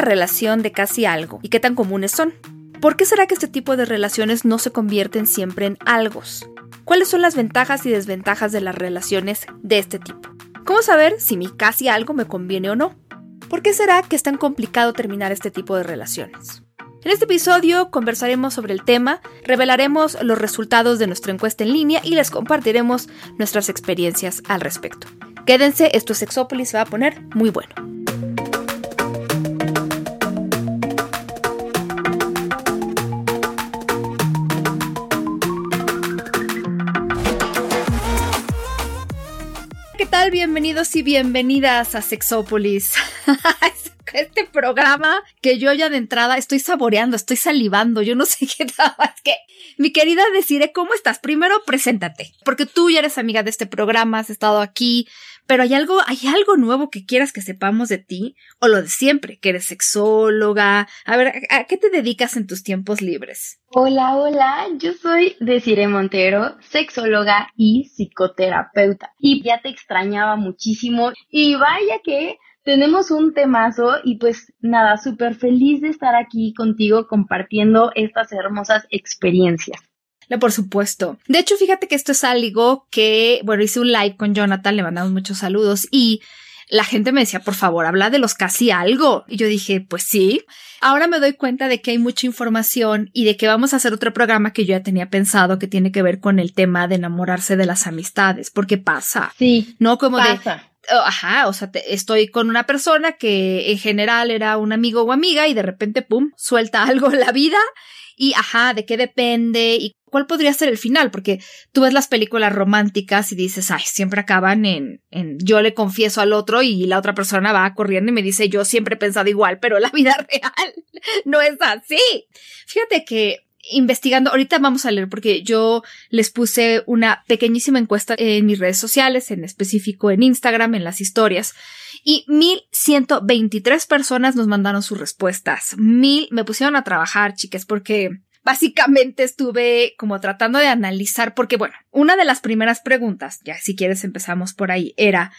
Relación de casi algo y qué tan comunes son? ¿Por qué será que este tipo de relaciones no se convierten siempre en algos? ¿Cuáles son las ventajas y desventajas de las relaciones de este tipo? ¿Cómo saber si mi casi algo me conviene o no? ¿Por qué será que es tan complicado terminar este tipo de relaciones? En este episodio conversaremos sobre el tema, revelaremos los resultados de nuestra encuesta en línea y les compartiremos nuestras experiencias al respecto. Quédense, esto es Sexópolis, se va a poner muy bueno. Tal? Bienvenidos y bienvenidas a Sexópolis. este programa que yo ya de entrada estoy saboreando, estoy salivando, yo no sé qué tal. Es que, mi querida Deciré, ¿cómo estás? Primero, preséntate, porque tú ya eres amiga de este programa, has estado aquí, pero hay algo, hay algo nuevo que quieras que sepamos de ti, o lo de siempre, que eres sexóloga. A ver, ¿a, qué te dedicas en tus tiempos libres? Hola, hola, yo soy Desiree Montero, sexóloga y psicoterapeuta. Y ya te extrañaba muchísimo. Y vaya que tenemos un temazo y pues nada, súper feliz de estar aquí contigo compartiendo estas hermosas experiencias por supuesto. De hecho, fíjate que esto es algo que, bueno, hice un live con Jonathan, le mandamos muchos saludos y la gente me decía, por favor, habla de los casi algo. Y yo dije, pues sí. Ahora me doy cuenta de que hay mucha información y de que vamos a hacer otro programa que yo ya tenía pensado que tiene que ver con el tema de enamorarse de las amistades, porque pasa. Sí. No como pasa. de ajá, o sea, estoy con una persona que en general era un amigo o amiga y de repente, pum, suelta algo en la vida y ajá, de qué depende y cuál podría ser el final, porque tú ves las películas románticas y dices, ay, siempre acaban en, en yo le confieso al otro y la otra persona va corriendo y me dice, yo siempre he pensado igual, pero la vida real no es así. Fíjate que investigando, ahorita vamos a leer porque yo les puse una pequeñísima encuesta en mis redes sociales, en específico en Instagram, en las historias, y 1123 personas nos mandaron sus respuestas. Mil me pusieron a trabajar, chicas, porque básicamente estuve como tratando de analizar, porque bueno, una de las primeras preguntas, ya si quieres empezamos por ahí, era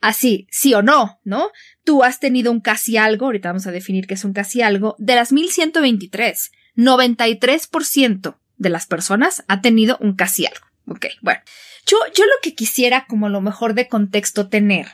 así, sí o no, ¿no? Tú has tenido un casi algo, ahorita vamos a definir qué es un casi algo, de las 1123, 93% de las personas ha tenido un casi algo. Ok, bueno. Yo, yo lo que quisiera como lo mejor de contexto tener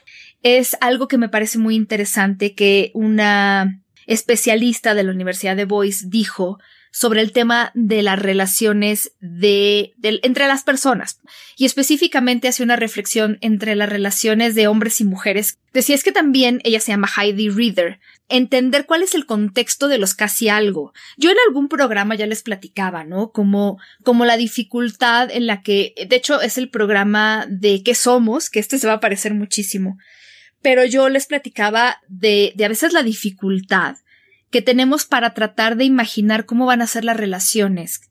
es algo que me parece muy interesante que una especialista de la Universidad de Boise dijo sobre el tema de las relaciones de, entre las personas y específicamente hace una reflexión entre las relaciones de hombres y mujeres. Decía es que también ella se llama Heidi Reader. Entender cuál es el contexto de los casi algo. Yo en algún programa ya les platicaba, ¿no? Como, como la dificultad en la que, de hecho, es el programa de qué somos, que este se va a parecer muchísimo pero yo les platicaba de, de a veces la dificultad que tenemos para tratar de imaginar cómo van a ser las relaciones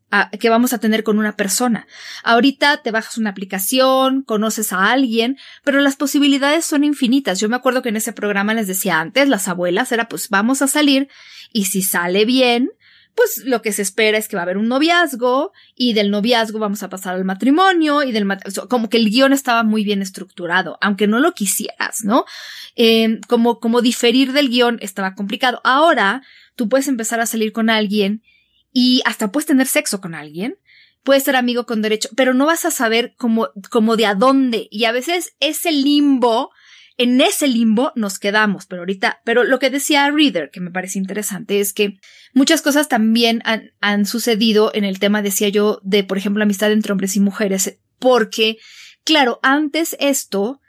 que vamos a tener con una persona. Ahorita te bajas una aplicación, conoces a alguien, pero las posibilidades son infinitas. Yo me acuerdo que en ese programa les decía antes, las abuelas era pues vamos a salir y si sale bien, pues lo que se espera es que va a haber un noviazgo y del noviazgo vamos a pasar al matrimonio y del como que el guion estaba muy bien estructurado, aunque no lo quisieras, ¿no? Eh, como, como diferir del guion estaba complicado. Ahora tú puedes empezar a salir con alguien y hasta puedes tener sexo con alguien. Puedes ser amigo con derecho, pero no vas a saber cómo, cómo de a dónde. Y a veces ese limbo en ese limbo nos quedamos, pero ahorita, pero lo que decía Reader, que me parece interesante, es que muchas cosas también han, han sucedido en el tema, decía yo, de, por ejemplo, amistad entre hombres y mujeres, porque, claro, antes esto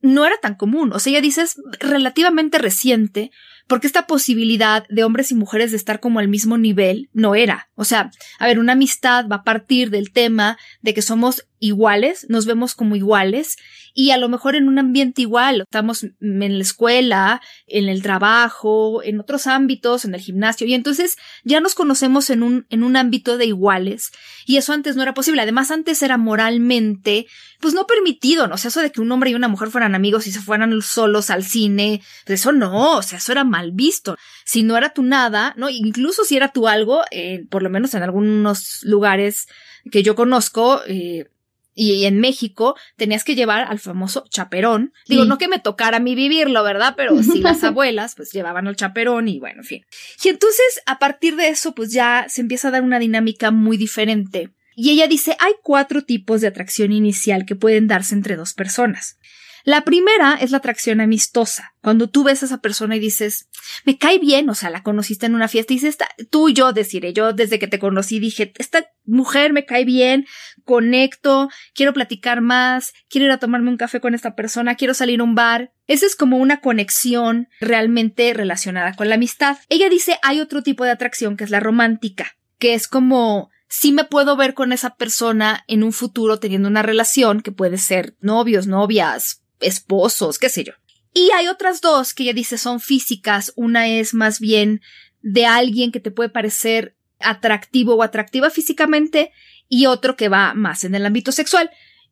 no era tan común, o sea, ya dices relativamente reciente, porque esta posibilidad de hombres y mujeres de estar como al mismo nivel no era. O sea, a ver, una amistad va a partir del tema de que somos iguales, nos vemos como iguales y a lo mejor en un ambiente igual, estamos en la escuela, en el trabajo, en otros ámbitos, en el gimnasio y entonces ya nos conocemos en un, en un ámbito de iguales y eso antes no era posible. Además antes era moralmente pues no permitido, ¿no? O sea, eso de que un hombre y una mujer fueran amigos y se fueran solos al cine, pues eso no, o sea, eso era mal visto. Si no era tu nada, ¿no? Incluso si era tu algo, eh, por lo menos en algunos lugares que yo conozco, eh, y en México tenías que llevar al famoso chaperón. Digo, no que me tocara a mí vivirlo, ¿verdad? Pero sí las abuelas pues llevaban al chaperón y bueno, en fin. Y entonces a partir de eso pues ya se empieza a dar una dinámica muy diferente. Y ella dice, hay cuatro tipos de atracción inicial que pueden darse entre dos personas. La primera es la atracción amistosa, cuando tú ves a esa persona y dices, me cae bien, o sea, la conociste en una fiesta y dices, tú y yo deciré, yo desde que te conocí dije, esta mujer me cae bien, conecto, quiero platicar más, quiero ir a tomarme un café con esta persona, quiero salir a un bar. Esa es como una conexión realmente relacionada con la amistad. Ella dice, hay otro tipo de atracción que es la romántica, que es como sí me puedo ver con esa persona en un futuro teniendo una relación que puede ser novios, novias, esposos, qué sé yo. Y hay otras dos que ella dice son físicas. Una es más bien de alguien que te puede parecer atractivo o atractiva físicamente y otro que va más en el ámbito sexual.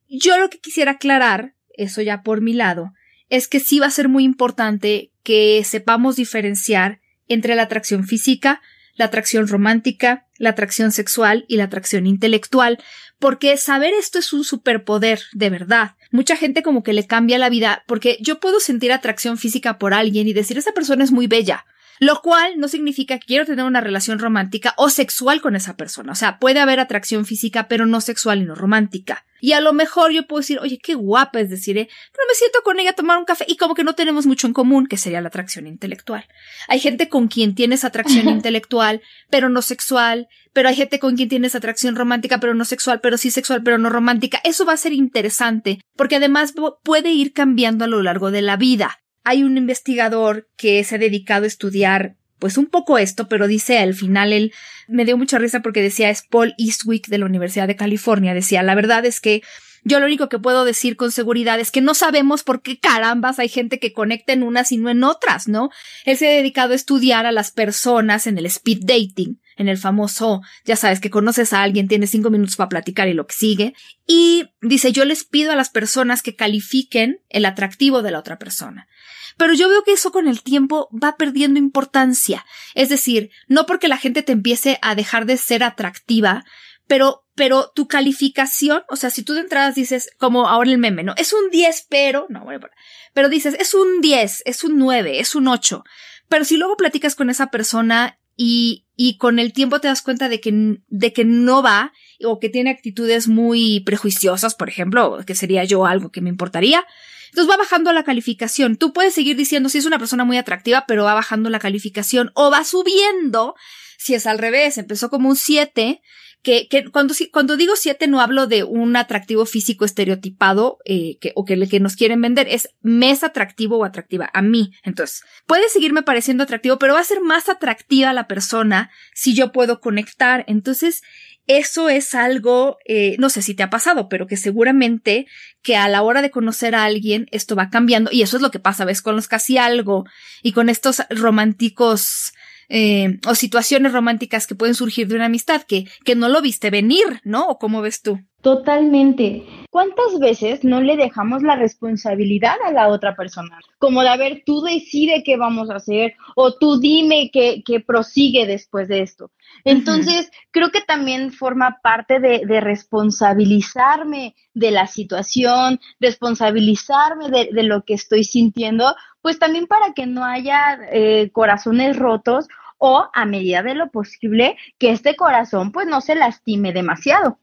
Yo lo que quisiera aclarar, eso ya por mi lado, es que sí va a ser muy importante que sepamos diferenciar entre la atracción física, la atracción romántica, la atracción sexual y la atracción intelectual, porque saber esto es un superpoder, de verdad. Mucha gente como que le cambia la vida, porque yo puedo sentir atracción física por alguien y decir esa persona es muy bella, lo cual no significa que quiero tener una relación romántica o sexual con esa persona. O sea, puede haber atracción física, pero no sexual y no romántica. Y a lo mejor yo puedo decir, oye, qué guapa es decir, ¿eh? pero me siento con ella a tomar un café y como que no tenemos mucho en común, que sería la atracción intelectual. Hay gente con quien tienes atracción intelectual, pero no sexual, pero hay gente con quien tienes atracción romántica, pero no sexual, pero sí sexual, pero no romántica. Eso va a ser interesante, porque además puede ir cambiando a lo largo de la vida hay un investigador que se ha dedicado a estudiar pues un poco esto, pero dice al final él me dio mucha risa porque decía es Paul Eastwick de la Universidad de California, decía la verdad es que yo lo único que puedo decir con seguridad es que no sabemos por qué carambas hay gente que conecta en unas y no en otras, ¿no? Él se ha dedicado a estudiar a las personas en el speed dating, en el famoso, ya sabes, que conoces a alguien, tienes cinco minutos para platicar y lo que sigue. Y dice, yo les pido a las personas que califiquen el atractivo de la otra persona. Pero yo veo que eso con el tiempo va perdiendo importancia. Es decir, no porque la gente te empiece a dejar de ser atractiva, pero, pero tu calificación, o sea, si tú de entradas dices, como ahora el meme, ¿no? Es un 10, pero, no, bueno, pero dices, es un 10, es un 9, es un 8. Pero si luego platicas con esa persona y, y con el tiempo te das cuenta de que, de que no va o que tiene actitudes muy prejuiciosas, por ejemplo, que sería yo algo que me importaría, entonces va bajando la calificación. Tú puedes seguir diciendo si es una persona muy atractiva, pero va bajando la calificación o va subiendo si es al revés. Empezó como un 7, que, que cuando, cuando digo 7 no hablo de un atractivo físico estereotipado eh, que, o que, que nos quieren vender, es me es atractivo o atractiva a mí. Entonces, puede seguirme pareciendo atractivo, pero va a ser más atractiva la persona si yo puedo conectar. Entonces, eso es algo, eh, no sé si te ha pasado, pero que seguramente que a la hora de conocer a alguien esto va cambiando y eso es lo que pasa, ves, con los casi algo y con estos románticos eh, o situaciones románticas que pueden surgir de una amistad que, que no lo viste venir, ¿no? ¿O cómo ves tú? Totalmente. ¿Cuántas veces no le dejamos la responsabilidad a la otra persona? Como de, a ver, tú decide qué vamos a hacer o tú dime qué, prosigue después de esto. Entonces, creo que también forma parte de, responsabilizarme de la situación, responsabilizarme de, lo que estoy sintiendo, pues también para que no haya eh, corazones rotos o a medida de lo posible que este corazón pues no se lastime demasiado.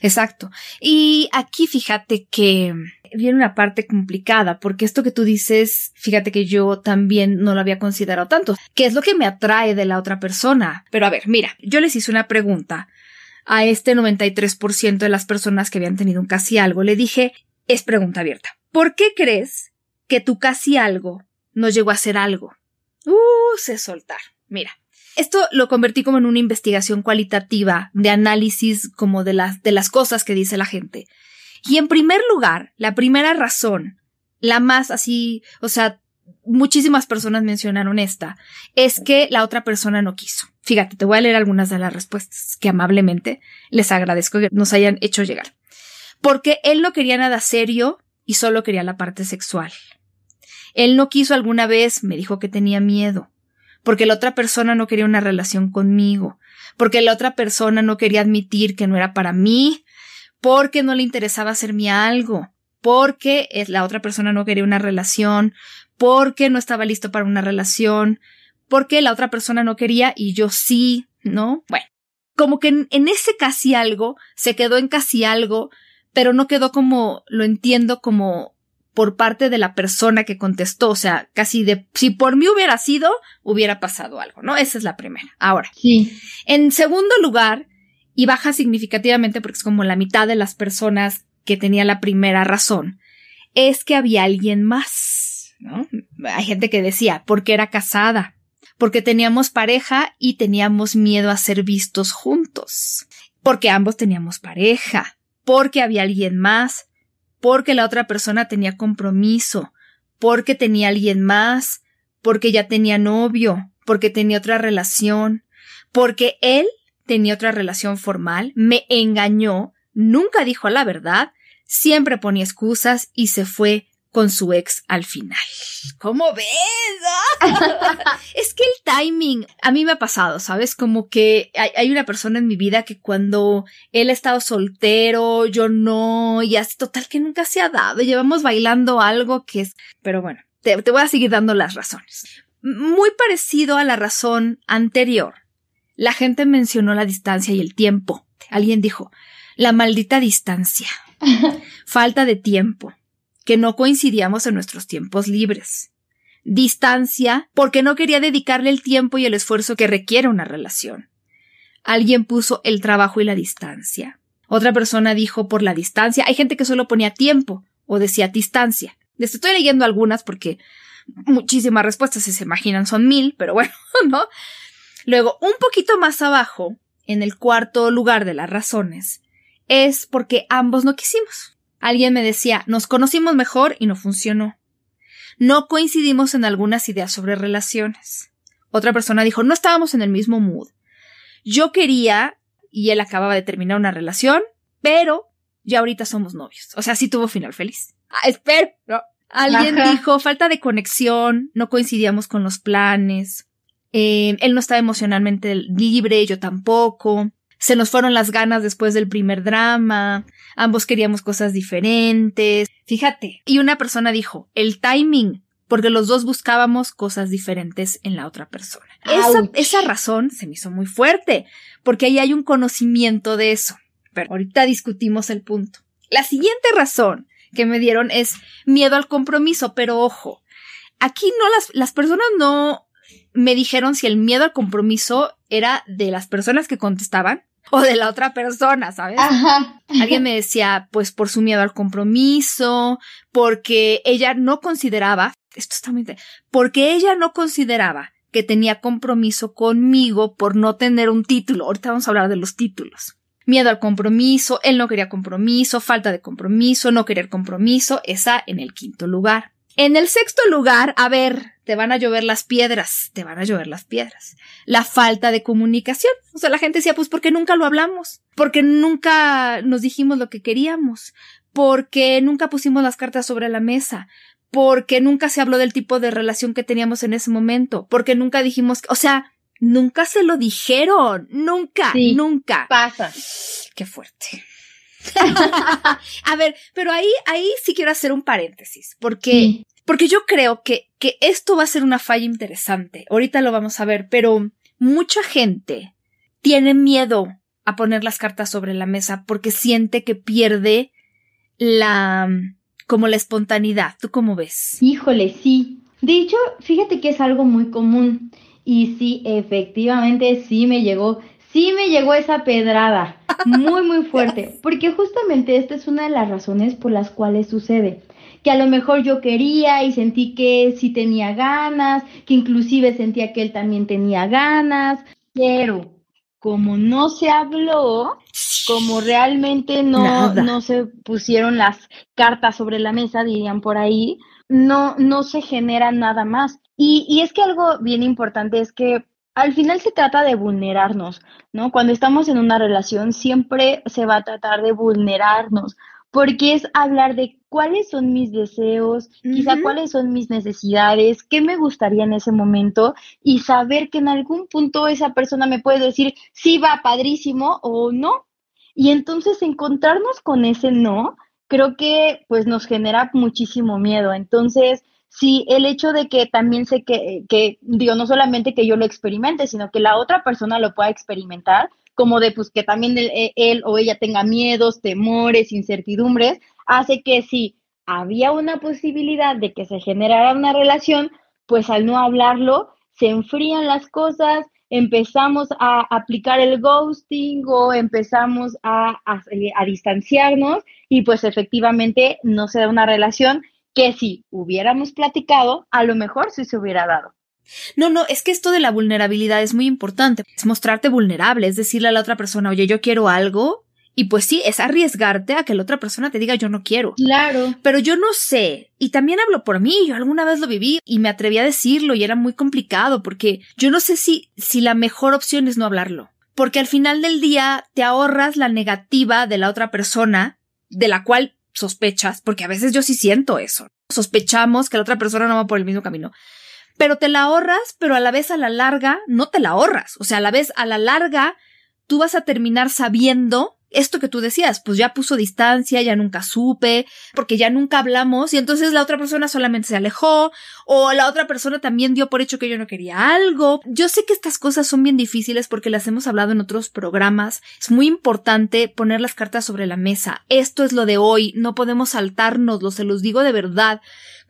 Exacto. Y aquí fíjate que viene una parte complicada, porque esto que tú dices, fíjate que yo también no lo había considerado tanto. ¿Qué es lo que me atrae de la otra persona? Pero a ver, mira, yo les hice una pregunta a este 93% de las personas que habían tenido un casi algo. Le dije, es pregunta abierta. ¿Por qué crees que tu casi algo no llegó a ser algo? Uh, sé soltar. Mira, esto lo convertí como en una investigación cualitativa de análisis como de las, de las cosas que dice la gente. Y en primer lugar, la primera razón, la más así, o sea, muchísimas personas mencionaron esta, es que la otra persona no quiso. Fíjate, te voy a leer algunas de las respuestas que amablemente les agradezco que nos hayan hecho llegar. Porque él no quería nada serio y solo quería la parte sexual. Él no quiso alguna vez, me dijo que tenía miedo, porque la otra persona no quería una relación conmigo, porque la otra persona no quería admitir que no era para mí, porque no le interesaba hacerme algo, porque la otra persona no quería una relación, porque no estaba listo para una relación, porque la otra persona no quería y yo sí, ¿no? Bueno, como que en, en ese casi algo se quedó en casi algo, pero no quedó como, lo entiendo como por parte de la persona que contestó, o sea, casi de, si por mí hubiera sido, hubiera pasado algo, ¿no? Esa es la primera. Ahora, sí. En segundo lugar, y baja significativamente porque es como la mitad de las personas que tenía la primera razón, es que había alguien más, ¿no? Hay gente que decía, porque era casada, porque teníamos pareja y teníamos miedo a ser vistos juntos, porque ambos teníamos pareja, porque había alguien más, porque la otra persona tenía compromiso, porque tenía alguien más, porque ya tenía novio, porque tenía otra relación, porque él tenía otra relación formal, me engañó, nunca dijo la verdad, siempre ponía excusas y se fue con su ex al final. ¿Cómo ves? es que el timing a mí me ha pasado, ¿sabes? Como que hay, una persona en mi vida que cuando él ha estado soltero, yo no, y así total que nunca se ha dado. Llevamos bailando algo que es, pero bueno, te, te voy a seguir dando las razones. Muy parecido a la razón anterior. La gente mencionó la distancia y el tiempo. Alguien dijo, la maldita distancia. Falta de tiempo que no coincidíamos en nuestros tiempos libres. Distancia, porque no quería dedicarle el tiempo y el esfuerzo que requiere una relación. Alguien puso el trabajo y la distancia. Otra persona dijo por la distancia. Hay gente que solo ponía tiempo o decía distancia. Les estoy leyendo algunas porque muchísimas respuestas, si se imaginan, son mil, pero bueno, ¿no? Luego, un poquito más abajo, en el cuarto lugar de las razones, es porque ambos no quisimos. Alguien me decía, nos conocimos mejor y no funcionó. No coincidimos en algunas ideas sobre relaciones. Otra persona dijo, no estábamos en el mismo mood. Yo quería, y él acababa de terminar una relación, pero ya ahorita somos novios. O sea, sí tuvo final feliz. Ah, espero. Alguien dijo, falta de conexión, no coincidíamos con los planes. Eh, él no estaba emocionalmente libre, yo tampoco se nos fueron las ganas después del primer drama, ambos queríamos cosas diferentes. Fíjate, y una persona dijo, el timing, porque los dos buscábamos cosas diferentes en la otra persona. Esa, esa, razón se me hizo muy fuerte, porque ahí hay un conocimiento de eso. Pero ahorita discutimos el punto. La siguiente razón que me dieron es miedo al compromiso, pero ojo, aquí no las, las personas no me dijeron si el miedo al compromiso era de las personas que contestaban o de la otra persona, ¿sabes? Ajá. Alguien me decía, pues por su miedo al compromiso, porque ella no consideraba, esto está muy, porque ella no consideraba que tenía compromiso conmigo por no tener un título. Ahorita vamos a hablar de los títulos. Miedo al compromiso, él no quería compromiso, falta de compromiso, no querer compromiso, esa en el quinto lugar. En el sexto lugar, a ver, te van a llover las piedras, te van a llover las piedras. La falta de comunicación. O sea, la gente decía, pues porque nunca lo hablamos, porque nunca nos dijimos lo que queríamos, porque nunca pusimos las cartas sobre la mesa, porque nunca se habló del tipo de relación que teníamos en ese momento, porque nunca dijimos, o sea, nunca se lo dijeron, nunca, nunca. Pasa. Qué fuerte. a ver, pero ahí, ahí sí quiero hacer un paréntesis, porque, porque yo creo que, que esto va a ser una falla interesante. Ahorita lo vamos a ver, pero mucha gente tiene miedo a poner las cartas sobre la mesa porque siente que pierde la, como la espontaneidad. ¿Tú cómo ves? Híjole, sí. De hecho, fíjate que es algo muy común. Y sí, efectivamente, sí me llegó sí me llegó esa pedrada muy muy fuerte, porque justamente esta es una de las razones por las cuales sucede, que a lo mejor yo quería y sentí que sí tenía ganas, que inclusive sentía que él también tenía ganas, pero como no se habló, como realmente no, no se pusieron las cartas sobre la mesa, dirían por ahí, no, no se genera nada más. Y, y es que algo bien importante es que al final se trata de vulnerarnos, ¿no? Cuando estamos en una relación siempre se va a tratar de vulnerarnos, porque es hablar de cuáles son mis deseos, quizá cuáles son mis necesidades, qué me gustaría en ese momento y saber que en algún punto esa persona me puede decir sí va padrísimo o no. Y entonces encontrarnos con ese no, creo que pues nos genera muchísimo miedo. Entonces, sí, el hecho de que también sé que, que, digo, no solamente que yo lo experimente, sino que la otra persona lo pueda experimentar, como de pues que también e, él, o ella tenga miedos, temores, incertidumbres, hace que si había una posibilidad de que se generara una relación, pues al no hablarlo, se enfrían las cosas, empezamos a aplicar el ghosting o empezamos a, a, a, distanciarnos y pues efectivamente no se da una relación que si hubiéramos platicado, a lo mejor sí se hubiera dado. No, no, es que esto de la vulnerabilidad es muy importante. Es mostrarte vulnerable, es decirle a la otra persona, oye, yo quiero algo. Y pues sí, es arriesgarte a que la otra persona te diga yo no quiero. Claro. Pero yo no sé. Y también hablo por mí. Yo alguna vez lo viví y me atreví a decirlo y era muy complicado porque yo no sé si, si la mejor opción es no hablarlo. Porque al final del día te ahorras la negativa de la otra persona, de la cual sospechas, porque a veces yo sí siento eso. Sospechamos que la otra persona no va por el mismo camino pero te la ahorras, pero a la vez a la larga no te la ahorras. O sea, a la vez a la larga tú vas a terminar sabiendo esto que tú decías, pues ya puso distancia, ya nunca supe, porque ya nunca hablamos y entonces la otra persona solamente se alejó o la otra persona también dio por hecho que yo no quería algo. Yo sé que estas cosas son bien difíciles porque las hemos hablado en otros programas. Es muy importante poner las cartas sobre la mesa. Esto es lo de hoy, no podemos saltarnos, se los digo de verdad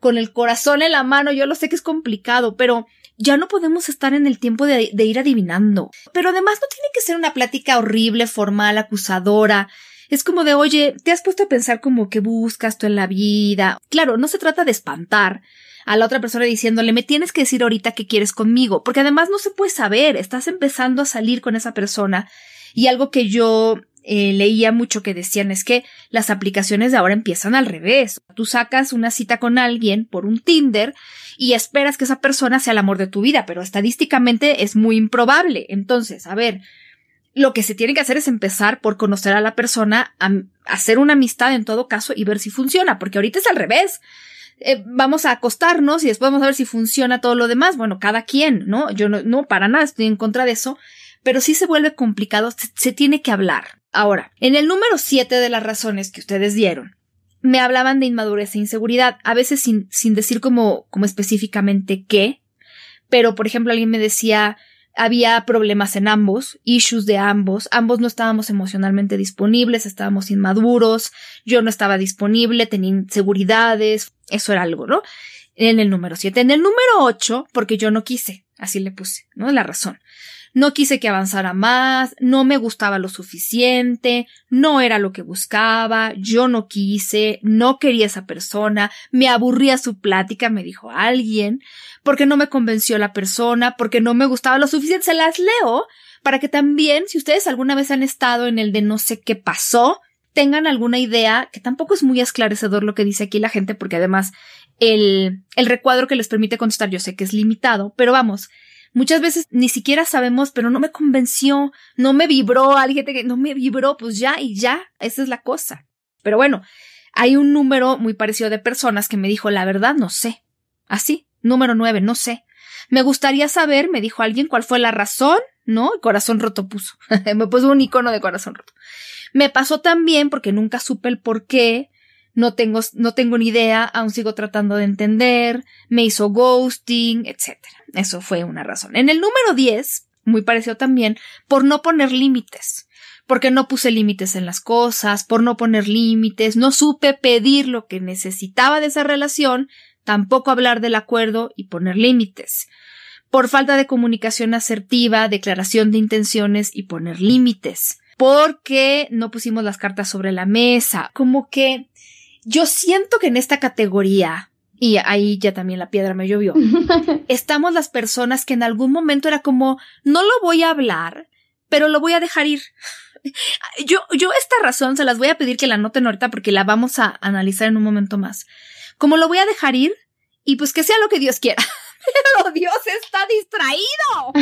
con el corazón en la mano. Yo lo sé que es complicado, pero ya no podemos estar en el tiempo de, ir adivinando. Pero además no tiene que ser una plática horrible, formal, acusadora. Es como de, oye, te has puesto a pensar como que buscas tú en la vida. Claro, no se trata de espantar a la otra persona diciéndole, me tienes que decir ahorita qué quieres conmigo, porque además no se puede saber, estás empezando a salir con esa persona. Y algo que yo eh, leía mucho que decían es que las aplicaciones de ahora empiezan al revés. Tú sacas una cita con alguien por un Tinder y esperas que esa persona sea el amor de tu vida, pero estadísticamente es muy improbable. Entonces, a ver, lo que se tiene que hacer es empezar por conocer a la persona, hacer una amistad en todo caso y ver si funciona, porque ahorita es al revés. Eh, vamos a acostarnos y después vamos a ver si funciona todo lo demás. Bueno, cada quien, ¿no? Yo no, no para nada estoy en contra de eso, pero sí se vuelve complicado, se tiene que hablar. Ahora, en el número 7 de las razones que ustedes dieron, me hablaban de inmadurez e inseguridad, a veces sin, sin decir como, como específicamente qué, pero por ejemplo alguien me decía, había problemas en ambos, issues de ambos, ambos no estábamos emocionalmente disponibles, estábamos inmaduros, yo no estaba disponible, tenía inseguridades, eso era algo, ¿no? En el número 7. En el número 8, porque yo no quise, así le puse, ¿no? La razón. No quise que avanzara más, no me gustaba lo suficiente, no era lo que buscaba, yo no quise, no quería esa persona, me aburría su plática, me dijo alguien, porque no me convenció la persona, porque no me gustaba lo suficiente, se las leo para que también, si ustedes alguna vez han estado en el de no sé qué pasó, tengan alguna idea, que tampoco es muy esclarecedor lo que dice aquí la gente, porque además el, el recuadro que les permite contestar yo sé que es limitado, pero vamos, muchas veces ni siquiera sabemos, pero no me convenció, no me vibró, alguien que no me vibró, pues ya y ya, esa es la cosa. Pero bueno, hay un número muy parecido de personas que me dijo, la verdad, no sé. Así, número nueve, no sé. Me gustaría saber, me dijo alguien, cuál fue la razón, ¿no? Corazón roto puso. me puso un icono de corazón roto. Me pasó también porque nunca supe el por qué, no tengo, no tengo ni idea, aún sigo tratando de entender, me hizo ghosting, etc. Eso fue una razón. En el número 10, muy parecido también, por no poner límites. Porque no puse límites en las cosas, por no poner límites, no supe pedir lo que necesitaba de esa relación, tampoco hablar del acuerdo y poner límites. Por falta de comunicación asertiva, declaración de intenciones y poner límites. Porque no pusimos las cartas sobre la mesa. Como que Yo siento que en esta categoría, y ahí ya también la piedra me llovió, estamos las personas que en algún momento era como, no lo voy a hablar, pero lo voy a dejar ir. Yo, yo esta razón se las voy a pedir que la noten ahorita porque la vamos a analizar en un momento más. Como lo voy a dejar ir y pues que sea lo que Dios quiera. Pero Dios está distraído.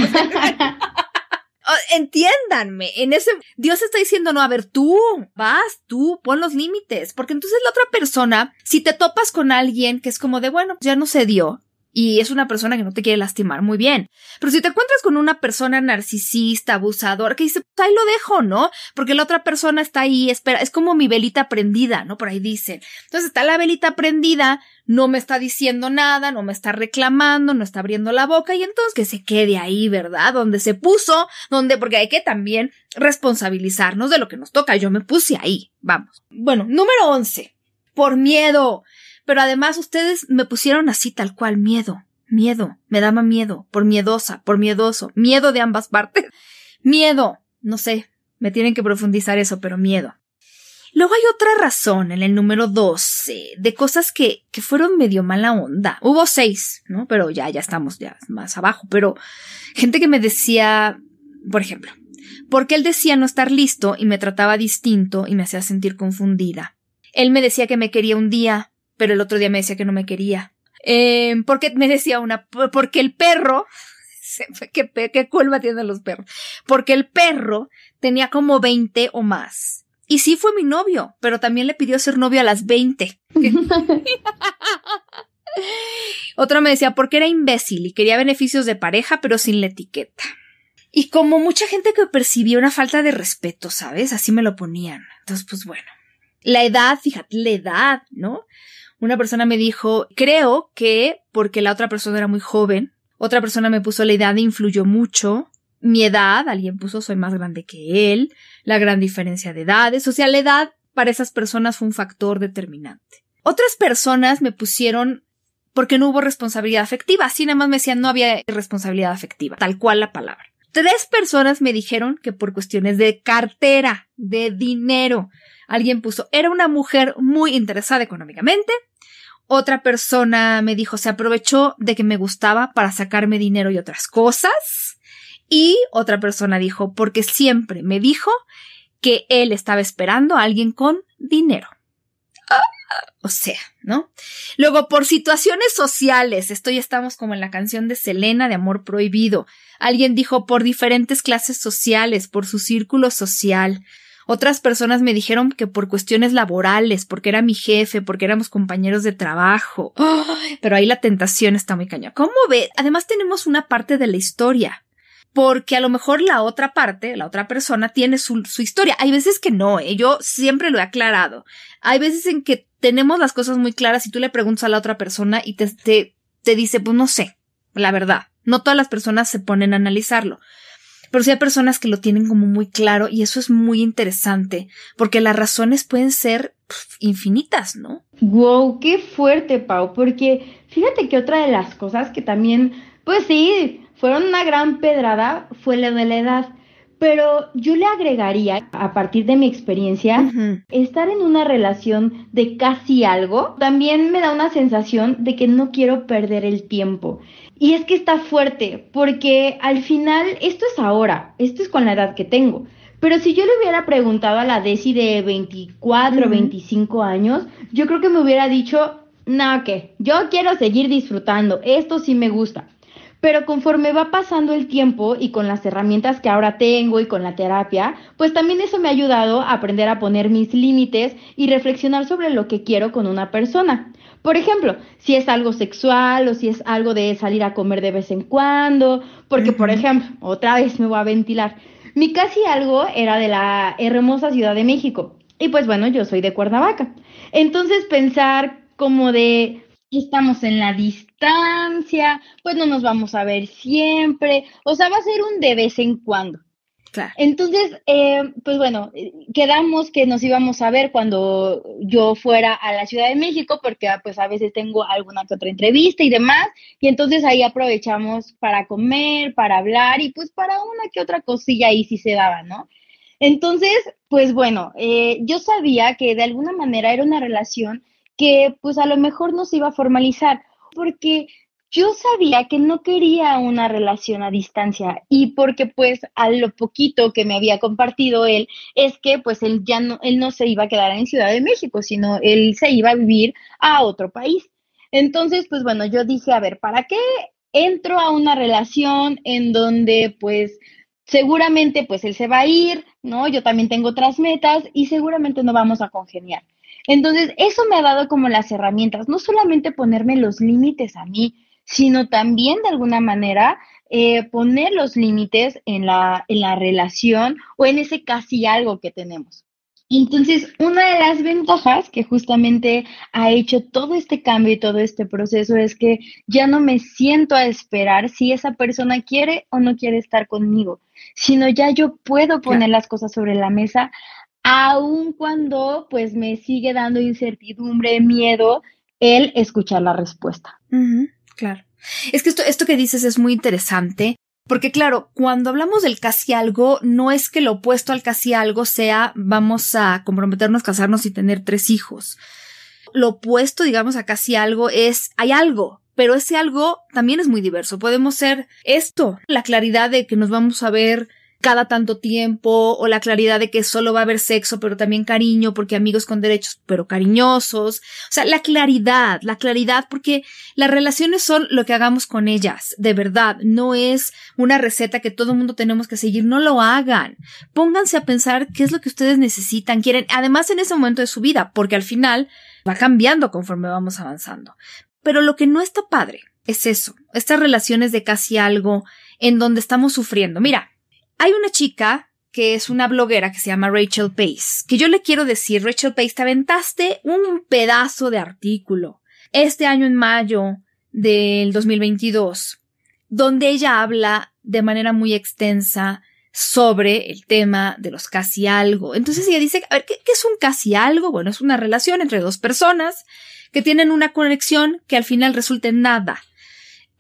Entiéndanme, en ese Dios está diciendo, no, a ver, tú vas, tú pon los límites, porque entonces la otra persona, si te topas con alguien que es como de, bueno, ya no se dio, y es una persona que no te quiere lastimar, muy bien. Pero si te encuentras con una persona narcisista, abusador, que dice, pues ahí lo dejo, ¿no? Porque la otra persona está ahí, espera, es como mi velita prendida, ¿no? Por ahí dicen. Entonces está la velita prendida, no me está diciendo nada, no me está reclamando, no está abriendo la boca y entonces que se quede ahí, ¿verdad? Donde se puso, donde, porque hay que también responsabilizarnos de lo que nos toca. Yo me puse ahí, vamos. Bueno, número 11. Por miedo. Pero además ustedes me pusieron así tal cual, miedo, miedo, me daba miedo, por miedosa, por miedoso, miedo de ambas partes. Miedo, no sé, me tienen que profundizar eso, pero miedo. Luego hay otra razón en el número 12 de cosas que, que fueron medio mala onda. Hubo seis, ¿no? Pero ya, ya estamos ya más abajo. Pero gente que me decía, por ejemplo, porque él decía no estar listo y me trataba distinto y me hacía sentir confundida. Él me decía que me quería un día, pero el otro día me decía que no me quería. Eh, porque me decía una, porque el perro, qué, qué culpa tienen los perros, porque el perro tenía como 20 o más. Y sí fue mi novio, pero también le pidió ser novio a las 20. Otra me decía porque era imbécil y quería beneficios de pareja, pero sin la etiqueta. Y como mucha gente que percibía una falta de respeto, ¿sabes? Así me lo ponían. Entonces, pues bueno. La edad, fíjate, la edad, ¿no? Una persona me dijo, creo que porque la otra persona era muy joven, otra persona me puso la edad e influyó mucho, mi edad, alguien puso soy más grande que él, la gran diferencia de edades, o sea, la edad para esas personas fue un factor determinante. Otras personas me pusieron porque no hubo responsabilidad afectiva, así nada más me decían no había responsabilidad afectiva, tal cual la palabra. Tres personas me dijeron que por cuestiones de cartera, de dinero, alguien puso era una mujer muy interesada económicamente, otra persona me dijo, se aprovechó de que me gustaba para sacarme dinero y otras cosas. Y otra persona dijo, porque siempre me dijo que él estaba esperando a alguien con dinero. o sea, ¿no? Luego, por situaciones sociales, esto ya estamos como en la canción de Selena de Amor Prohibido. Alguien dijo por diferentes clases sociales, por su círculo social. Otras personas me dijeron que por cuestiones laborales, porque era mi jefe, porque éramos compañeros de trabajo. pero ahí la tentación está muy caña. ¿Cómo ve? Además tenemos una parte de la historia. Porque a lo mejor la otra parte, la otra persona, tiene su, su historia. Hay veces que no, ¿eh? yo siempre lo he aclarado. Hay veces en que tenemos las cosas muy claras y tú le preguntas a la otra persona y te, te, te dice, pues no sé, la verdad. No todas las personas se ponen a analizarlo. Pero sí hay personas que lo tienen como muy claro y eso es muy interesante, porque las razones pueden ser infinitas, ¿no? Wow, qué fuerte, Pau, porque fíjate que otra de las cosas que también, pues sí, fueron una gran pedrada fue la de la edad. Pero yo le agregaría, a partir de mi experiencia, estar en una relación de casi algo, también me da una sensación de que no quiero perder el tiempo. Y es que está fuerte, porque al final esto es ahora, esto es con la edad que tengo. Pero si yo le hubiera preguntado a la Desi de 24 o 25 años, yo creo que me hubiera dicho, no, que yo quiero seguir disfrutando, esto sí me gusta. Pero conforme va pasando el tiempo y con las herramientas que ahora tengo y con la terapia, pues también eso me ha ayudado a aprender a poner mis límites y reflexionar sobre lo que quiero con una persona. Por ejemplo, si es algo sexual o si es algo de salir a comer de vez en cuando, porque por ejemplo, otra vez me voy a ventilar, mi casi algo era de la hermosa Ciudad de México y pues bueno, yo soy de Cuernavaca. Entonces pensar como de estamos en la distancia, pues no nos vamos a ver siempre, o sea, va a ser un de vez en cuando. Entonces, eh, pues bueno, quedamos que nos íbamos a ver cuando yo fuera a la Ciudad de México, porque ah, pues a veces tengo alguna que otra entrevista y demás, y entonces ahí aprovechamos para comer, para hablar y pues para una que otra cosilla ahí sí se daba, ¿no? Entonces, pues bueno, eh, yo sabía que de alguna manera era una relación que pues a lo mejor no se iba a formalizar, porque yo sabía que no quería una relación a distancia y porque pues a lo poquito que me había compartido él es que pues él ya no, él no se iba a quedar en Ciudad de México, sino él se iba a vivir a otro país. Entonces, pues bueno, yo dije, a ver, ¿para qué entro a una relación en donde pues seguramente pues él se va a ir, ¿no? Yo también tengo otras metas y seguramente no vamos a congeniar. Entonces, eso me ha dado como las herramientas, no solamente ponerme los límites a mí, sino también de alguna manera eh, poner los límites en la, en la relación o en ese casi algo que tenemos. Entonces, una de las ventajas que justamente ha hecho todo este cambio y todo este proceso es que ya no me siento a esperar si esa persona quiere o no quiere estar conmigo, sino ya yo puedo poner las cosas sobre la mesa, aun cuando pues me sigue dando incertidumbre, miedo el escuchar la respuesta. Claro. Es que esto, esto que dices es muy interesante, porque claro, cuando hablamos del casi algo, no es que lo opuesto al casi algo sea vamos a comprometernos, casarnos y tener tres hijos. Lo opuesto, digamos, a casi algo es hay algo, pero ese algo también es muy diverso. Podemos ser esto, la claridad de que nos vamos a ver cada tanto tiempo o la claridad de que solo va a haber sexo pero también cariño porque amigos con derechos pero cariñosos. O sea, la claridad, la claridad porque las relaciones son lo que hagamos con ellas, de verdad, no es una receta que todo el mundo tenemos que seguir, no lo hagan. Pónganse a pensar qué es lo que ustedes necesitan, quieren, además en ese momento de su vida, porque al final va cambiando conforme vamos avanzando. Pero lo que no está padre es eso, estas relaciones de casi algo en donde estamos sufriendo. Mira, hay una chica que es una bloguera que se llama Rachel Pace, que yo le quiero decir, Rachel Pace, te aventaste un pedazo de artículo este año en mayo del 2022, donde ella habla de manera muy extensa sobre el tema de los casi algo. Entonces ella dice, a ver, ¿qué, ¿qué, es un casi algo? Bueno, es una relación entre dos personas que tienen una conexión que al final resulta en nada.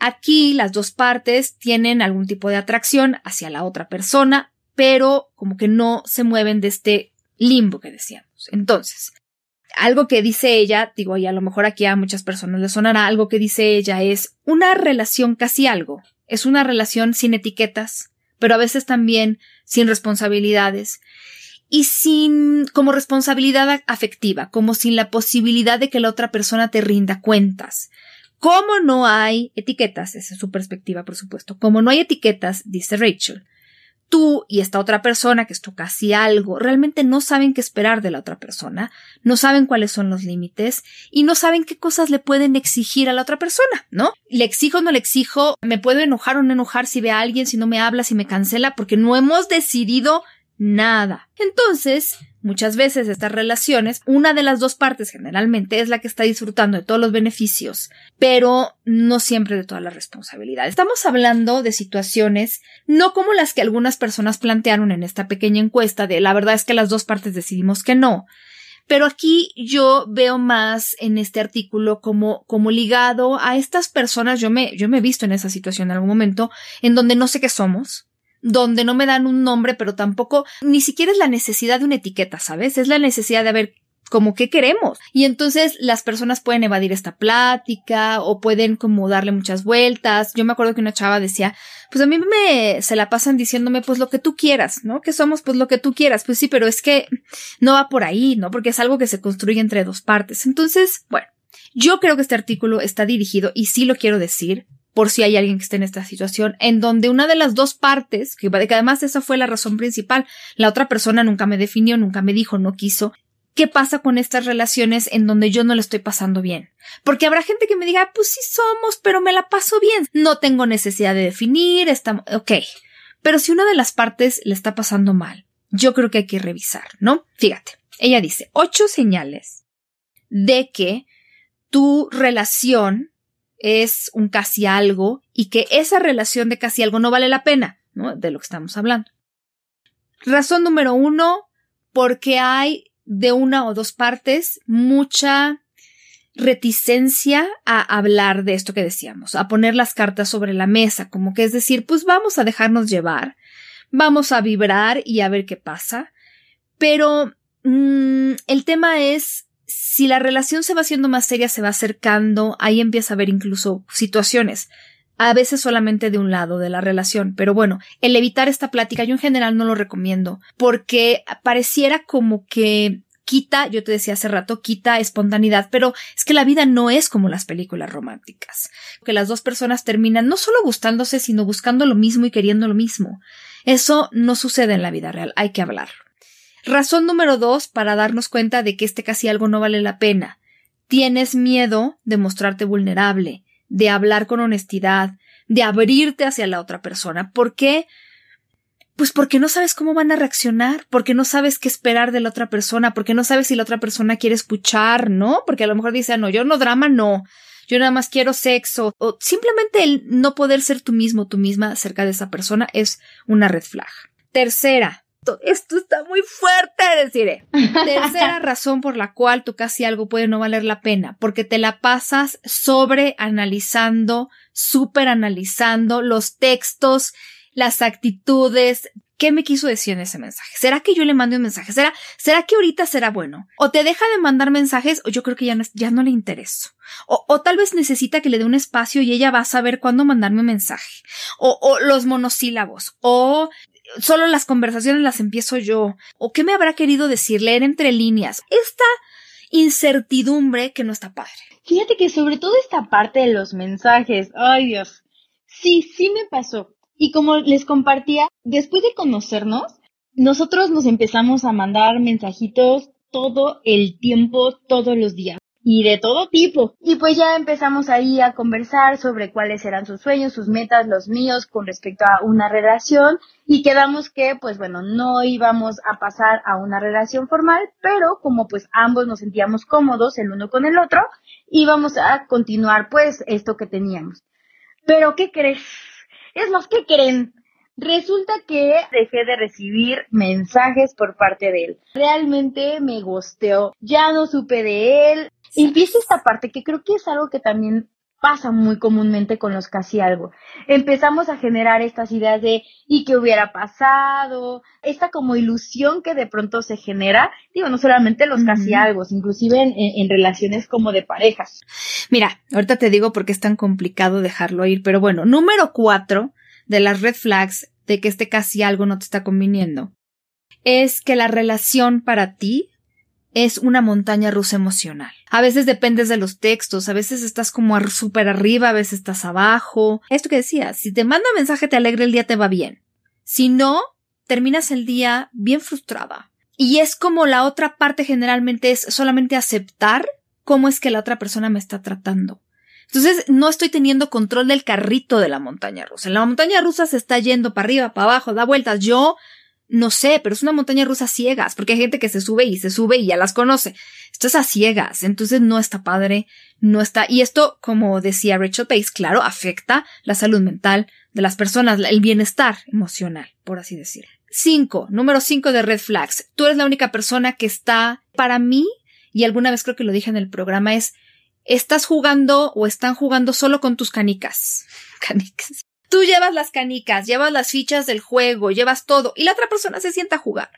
Aquí las dos partes tienen algún tipo de atracción hacia la otra persona, pero como que no se mueven de este limbo que decíamos. Entonces, algo que dice ella, digo, y a lo mejor aquí a muchas personas le sonará, algo que dice ella es una relación casi algo. Es una relación sin etiquetas, pero a veces también sin responsabilidades y sin como responsabilidad afectiva, como sin la posibilidad de que la otra persona te rinda cuentas. Como no hay etiquetas, esa es su perspectiva, por supuesto, como no hay etiquetas, dice Rachel, tú y esta otra persona, que es tu casi algo, realmente no saben qué esperar de la otra persona, no saben cuáles son los límites y no saben qué cosas le pueden exigir a la otra persona, ¿no? Le exijo o no le exijo, me puedo enojar o no enojar si ve a alguien, si no me habla, si me cancela, porque no hemos decidido nada. Entonces, muchas veces estas relaciones, una de las dos partes generalmente es la que está disfrutando de todos los beneficios, pero no siempre de toda la responsabilidad. Estamos hablando de situaciones no como las que algunas personas plantearon en esta pequeña encuesta de la verdad es que las dos partes decidimos que no. Pero aquí yo veo más en este artículo como, como ligado a estas personas, yo me, yo me he visto en esa situación en algún momento, en donde no sé qué somos, donde no me dan un nombre, pero tampoco ni siquiera es la necesidad de una etiqueta, ¿sabes? Es la necesidad de ver como qué queremos. Y entonces las personas pueden evadir esta plática o pueden como darle muchas vueltas. Yo me acuerdo que una chava decía, pues a mí me se la pasan diciéndome pues lo que tú quieras, ¿no? Que somos pues lo que tú quieras. Pues sí, pero es que no va por ahí, ¿no? Porque es algo que se construye entre dos partes. Entonces, bueno, yo creo que este artículo está dirigido y sí lo quiero decir por si hay alguien que esté en esta situación, en donde una de las dos partes, que, además esa fue la razón principal, la otra persona nunca me definió, nunca me dijo, no quiso, ¿Qué pasa con estas relaciones en donde yo no le estoy pasando bien? Porque habrá gente que me diga, pues sí somos, pero me la paso bien. No tengo necesidad de definir, estamos, ok. Pero si una de las partes le está pasando mal, yo creo que hay que revisar, ¿no? Fíjate, ella dice, ocho señales de que tu relación es un casi algo y que esa relación de casi algo no vale la pena, ¿no? De lo que estamos hablando. Razón número uno, porque hay de una o dos partes mucha reticencia a hablar de esto que decíamos, a poner las cartas sobre la mesa, como que es decir, pues vamos a dejarnos llevar, vamos a vibrar y a ver qué pasa. Pero mmm, el tema es si la relación se va haciendo más seria, se va acercando, ahí empieza a haber incluso situaciones a veces solamente de un lado de la relación. Pero bueno, el evitar esta plática yo en general no lo recomiendo porque pareciera como que quita, yo te decía hace rato, quita espontaneidad, pero es que la vida no es como las películas románticas, que las dos personas terminan no solo gustándose, sino buscando lo mismo y queriendo lo mismo. Eso no sucede en la vida real, hay que hablarlo. Razón número dos para darnos cuenta de que este casi algo no vale la pena. Tienes miedo de mostrarte vulnerable de hablar con honestidad, de abrirte hacia la otra persona. ¿Por qué? Pues porque no sabes cómo van a reaccionar, porque no sabes qué esperar de la otra persona, porque no sabes si la otra persona quiere escuchar, ¿no? Porque a lo mejor dice, ah, no, yo no drama, no, yo nada más quiero sexo, o simplemente el no poder ser tú mismo, tú misma cerca de esa persona es una red flag. Tercera, esto está muy fuerte, deciré. Tercera razón por la cual tu casi algo puede no valer la pena, porque te la pasas sobre analizando, super analizando los textos, las actitudes. ¿Qué me quiso decir en ese mensaje? ¿Será que yo le mando un mensaje? ¿Será, será que ahorita será bueno? O te deja de mandar mensajes o yo creo que ya no, ya no le intereso. O, o tal vez necesita que le dé un espacio y ella va a saber cuándo mandarme un mensaje. O, o los monosílabos. O solo las conversaciones las empiezo yo. ¿O qué me habrá querido decir? Leer entre líneas. Esta incertidumbre que no está padre. Fíjate que sobre todo esta parte de los mensajes, ay Dios, sí, sí me pasó. Y como les compartía, después de conocernos, nosotros nos empezamos a mandar mensajitos todo el tiempo, todos los días y de todo tipo. Y pues ya empezamos ahí a conversar sobre cuáles eran sus sueños, sus metas, los míos con respecto a una relación y quedamos que pues bueno, no íbamos a pasar a una relación formal, pero como pues ambos nos sentíamos cómodos el uno con el otro, íbamos a continuar pues esto que teníamos. Pero ¿qué crees? Es más, ¿qué creen? Resulta que dejé de recibir mensajes por parte de él. Realmente me gosteó. Ya no supe de él. Empieza esta parte que creo que es algo que también pasa muy comúnmente con los casi algo. Empezamos a generar estas ideas de ¿y qué hubiera pasado? Esta como ilusión que de pronto se genera, digo, no solamente los casi algo, inclusive en, en, relaciones como de parejas. Mira, ahorita te digo por qué es tan complicado dejarlo ir, pero bueno, número cuatro de las red flags de que este casi algo no te está conviniendo es que la relación para ti es una montaña rusa emocional. A veces dependes de los textos, a veces estás como súper arriba, a veces estás abajo. Esto que decía, si te manda mensaje te alegra el día te va bien. Si no, terminas el día bien frustrada. Y es como la otra parte generalmente es solamente aceptar cómo es que la otra persona me está tratando. Entonces no estoy teniendo control del carrito de la montaña rusa. La montaña rusa se está yendo para arriba, para abajo, da vueltas. Yo no sé, pero es una montaña rusa ciegas, porque hay gente que se sube y se sube y ya las conoce. Esto es a ciegas, entonces no está padre, no está. Y esto, como decía Rachel Pace, claro, afecta la salud mental de las personas, el bienestar emocional, por así decir. Cinco, número cinco de red flags. Tú eres la única persona que está, para mí, y alguna vez creo que lo dije en el programa, es estás jugando o están jugando solo con tus canicas. Canicas. Tú llevas las canicas, llevas las fichas del juego, llevas todo y la otra persona se sienta a jugar.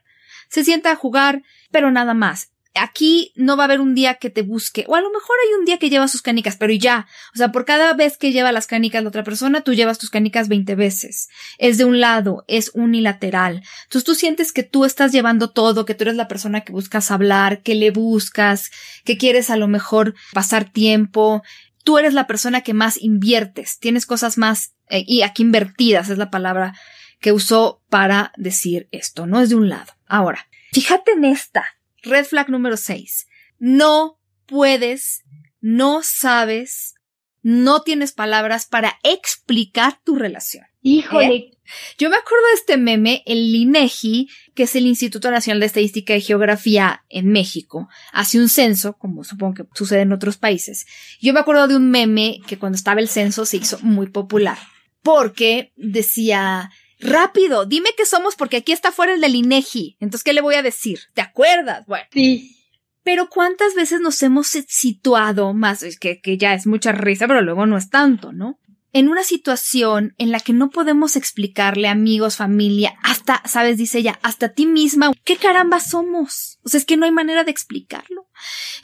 Se sienta a jugar, pero nada más aquí no va a haber un día que te busque, o a lo mejor hay un día que lleva sus canicas, pero ya, o sea, por cada vez que lleva las canicas la otra persona, tú llevas tus canicas 20 veces. Es de un lado, es unilateral. Entonces tú sientes que tú estás llevando todo, que tú eres la persona que buscas hablar, que le buscas, que quieres a lo mejor pasar tiempo. Tú eres la persona que más inviertes, tienes cosas más, eh, y aquí invertidas es la palabra que usó para decir esto, no es de un lado. Ahora, fíjate en esta. Red flag número 6. No puedes, no sabes, no tienes palabras para explicar tu relación. Híjole. ¿Eh? Yo me acuerdo de este meme, el INEGI, que es el Instituto Nacional de Estadística y Geografía en México, hace un censo, como supongo que sucede en otros países. Yo me acuerdo de un meme que cuando estaba el censo se hizo muy popular, porque decía, rápido, dime qué somos porque aquí está fuera el del INEGI. Entonces, ¿qué le voy a decir? ¿Te acuerdas? Bueno. Sí. Pero ¿cuántas veces nos hemos situado más? Es que, que ya es mucha risa, pero luego no es tanto, ¿no? En una situación en la que no podemos explicarle amigos, familia, hasta, sabes, dice ella, hasta ti misma, ¿qué caramba somos? O sea, es que no hay manera de explicarlo.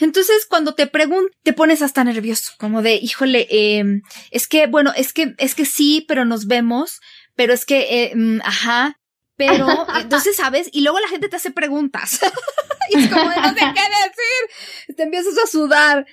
Entonces, cuando te pregunto, te pones hasta nervioso, como de, híjole, eh, es que, bueno, es que, es que sí, pero nos vemos, pero es que, eh, mm, ajá, pero, entonces, ¿sabes? Y luego la gente te hace preguntas. y es como, no sé qué decir. Te empiezas a sudar.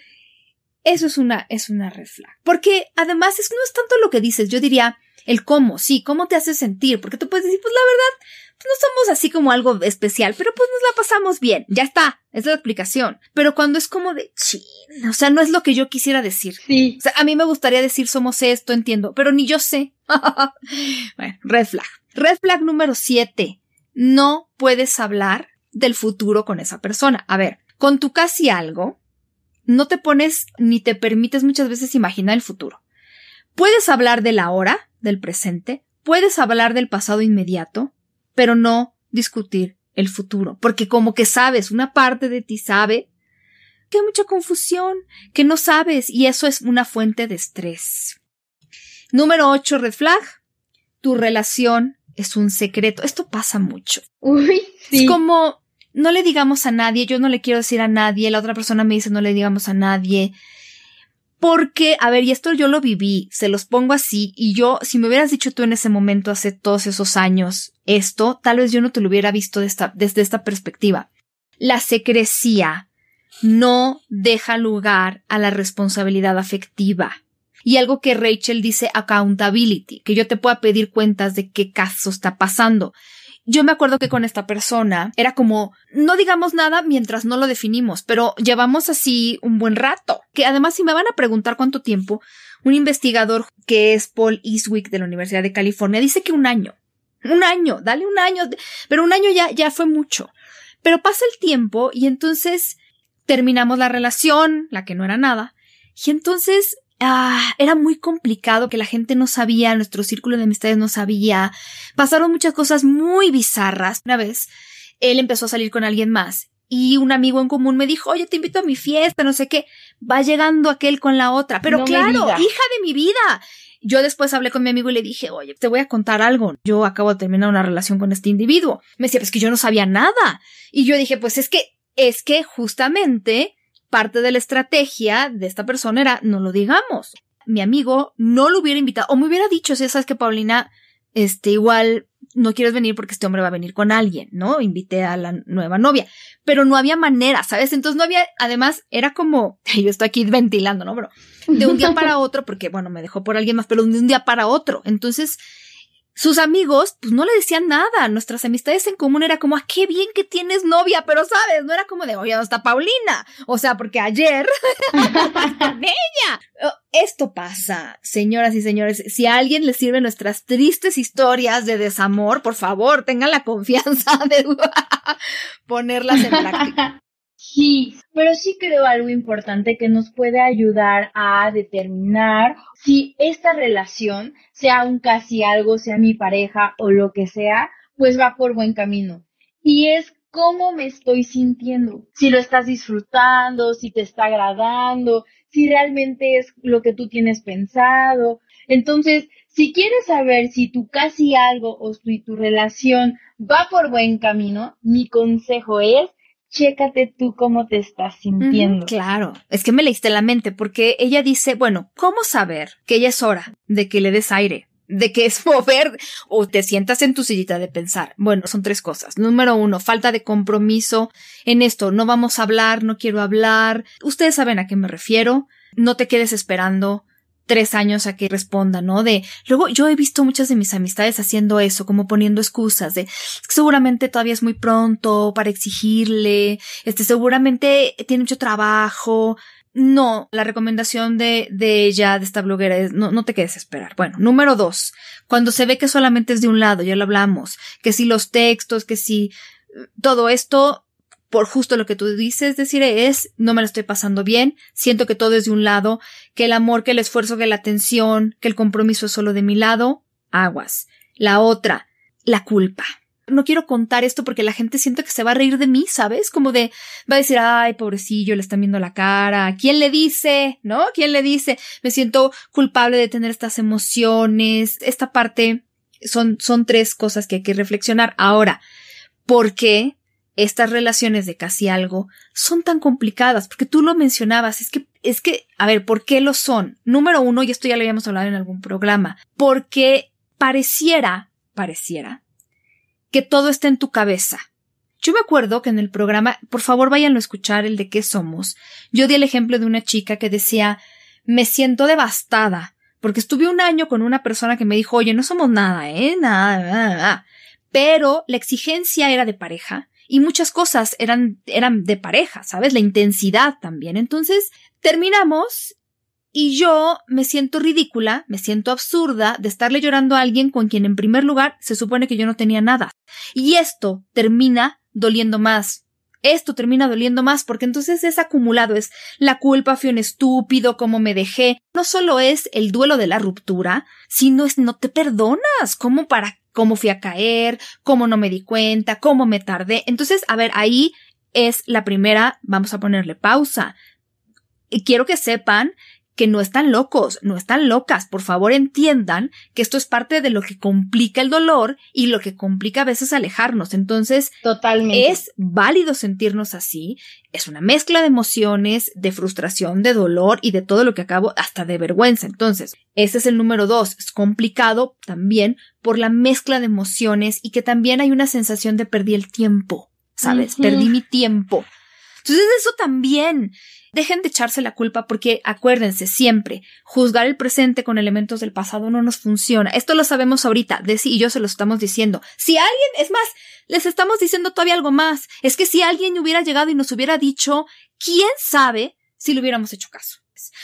Eso es una, es una red flag. Porque además es, no es tanto lo que dices, yo diría el cómo, sí, cómo te hace sentir, porque tú puedes decir, pues la verdad, pues no somos así como algo especial, pero pues nos la pasamos bien, ya está, es la explicación. Pero cuando es como de, chin, o sea, no es lo que yo quisiera decir. Sí. O sea, a mí me gustaría decir somos esto, entiendo, pero ni yo sé. bueno, red flag. Red flag número siete. No puedes hablar del futuro con esa persona. A ver, con tu casi algo, no te pones ni te permites muchas veces imaginar el futuro. Puedes hablar de la hora, del presente, puedes hablar del pasado inmediato, pero no discutir el futuro, porque como que sabes, una parte de ti sabe que hay mucha confusión, que no sabes, y eso es una fuente de estrés. Número 8, red flag. Tu relación es un secreto. Esto pasa mucho. Uy, sí. Es como, no le digamos a nadie, yo no le quiero decir a nadie, la otra persona me dice no le digamos a nadie. Porque, a ver, y esto yo lo viví, se los pongo así, y yo, si me hubieras dicho tú en ese momento, hace todos esos años, esto, tal vez yo no te lo hubiera visto desde esta perspectiva. La secrecía no deja lugar a la responsabilidad afectiva. Y algo que Rachel dice accountability, que yo te pueda pedir cuentas de qué caso está pasando. Yo me acuerdo que con esta persona era como, no digamos nada mientras no lo definimos, pero llevamos así un buen rato. Que además, si me van a preguntar cuánto tiempo, un investigador que es Paul Eastwick de la Universidad de California dice que un año. Un año, dale un año, pero un año ya, ya fue mucho. Pero pasa el tiempo y entonces terminamos la relación, la que no era nada, y entonces Ah, era muy complicado que la gente no sabía, nuestro círculo de amistades no sabía. Pasaron muchas cosas muy bizarras. Una vez, él empezó a salir con alguien más y un amigo en común me dijo, oye, te invito a mi fiesta, no sé qué. Va llegando aquel con la otra. Pero claro, hija de mi vida. Yo después hablé con mi amigo y le dije, oye, te voy a contar algo. Yo acabo de terminar una relación con este individuo. Me decía, pues que yo no sabía nada. Y yo dije, pues es que, es que justamente parte de la estrategia de esta persona era no lo digamos. Mi amigo no lo hubiera invitado o me hubiera dicho, si sabes que Paulina, este, igual no quieres venir porque este hombre va a venir con alguien, ¿no? Invité a la nueva novia, pero no había manera, ¿sabes? Entonces no había, además era como, yo estoy aquí ventilando, ¿no? Pero de un día para otro, porque bueno, me dejó por alguien más, pero de un día para otro. Entonces, sus amigos, pues no le decían nada. Nuestras amistades en común era como, ah, qué bien que tienes novia, pero sabes, no era como de, oye, ¿dónde está Paulina? O sea, porque ayer con ella. Oh, esto pasa, señoras y señores. Si a alguien le sirven nuestras tristes historias de desamor, por favor, tengan la confianza de ponerlas en práctica. Sí, pero sí creo algo importante que nos puede ayudar a determinar si esta relación, sea un casi algo, sea mi pareja o lo que sea, pues va por buen camino. Y es cómo me estoy sintiendo, si lo estás disfrutando, si te está agradando, si realmente es lo que tú tienes pensado. Entonces, si quieres saber si tu casi algo o si tu relación va por buen camino, mi consejo es chécate tú cómo te estás sintiendo. claro, es que me leíste la mente porque ella dice, bueno, ¿cómo saber que ya es hora de que le des aire? de que es mover o te sientas en tu sillita de pensar. Bueno, son tres cosas. Número uno, falta de compromiso en esto. No vamos a hablar, no quiero hablar. Ustedes saben a qué me refiero. No te quedes esperando tres años a que responda, ¿no? De, luego yo he visto muchas de mis amistades haciendo eso, como poniendo excusas de, seguramente todavía es muy pronto para exigirle, este, seguramente tiene mucho trabajo. No, la recomendación de, de ella, de esta bloguera, es no, no te quedes a esperar. Bueno, número dos, cuando se ve que solamente es de un lado, ya lo hablamos, que si los textos, que si todo esto, por justo lo que tú dices, decir es, no me lo estoy pasando bien, siento que todo es de un lado, que el amor, que el esfuerzo, que la atención, que el compromiso es solo de mi lado, aguas. La otra, la culpa. no quiero contar esto porque la gente siente que se va a reír de mí, ¿sabes? Como de, va a decir, ay, pobrecillo, le están viendo la cara. ¿Quién le dice? ¿No? ¿Quién le dice? Me siento culpable de tener estas emociones. Esta parte son, son tres cosas que hay que reflexionar. Ahora, ¿por qué estas relaciones de casi algo son tan complicadas? Porque tú lo mencionabas, es que, es que, a ver, ¿por qué lo son? Número uno, y esto ya lo habíamos hablado en algún programa, porque pareciera, pareciera, que todo está en tu cabeza. Yo me acuerdo que en el programa, por favor váyanlo a escuchar el de qué somos, yo di el ejemplo de una chica que decía, me siento devastada, porque estuve un año con una persona que me dijo, oye, no somos nada, eh, nada, nada, nada. Pero la exigencia era de pareja y muchas cosas eran, eran de pareja, ¿sabes? La intensidad también. Entonces, terminamos y yo me siento ridícula, me siento absurda de estarle llorando a alguien con quien en primer lugar se supone que yo no tenía nada. Y esto termina doliendo más. Esto termina doliendo más porque entonces es acumulado, es la culpa, fui un estúpido, cómo me dejé. No solo es el duelo de la ruptura, sino es no te perdonas, cómo para, cómo fui a caer, cómo no me di cuenta, cómo me tardé. Entonces, a ver, ahí es la primera, vamos a ponerle pausa. Y quiero que sepan que no están locos, no están locas. Por favor entiendan que esto es parte de lo que complica el dolor y lo que complica a veces alejarnos. Entonces, totalmente. Es válido sentirnos así. Es una mezcla de emociones, de frustración, de dolor y de todo lo que acabo, hasta de vergüenza. Entonces, ese es el número dos. Es complicado también por la mezcla de emociones y que también hay una sensación de perdí el tiempo. ¿Sabes? Perdí mi tiempo. Entonces, eso también Dejen de echarse la culpa porque acuérdense siempre, juzgar el presente con elementos del pasado no nos funciona. Esto lo sabemos ahorita, Desi y yo se lo estamos diciendo. Si alguien, es más, les estamos diciendo todavía algo más. Es que si alguien hubiera llegado y nos hubiera dicho, quién sabe si le hubiéramos hecho caso.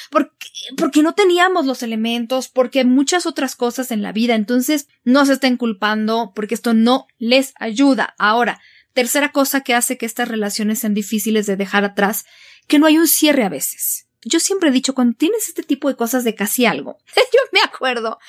Porque, porque no teníamos los elementos, porque muchas otras cosas en la vida. Entonces, no se estén culpando porque esto no les ayuda. Ahora, tercera cosa que hace que estas relaciones sean difíciles de dejar atrás que no hay un cierre a veces. Yo siempre he dicho, cuando tienes este tipo de cosas de casi algo, yo me acuerdo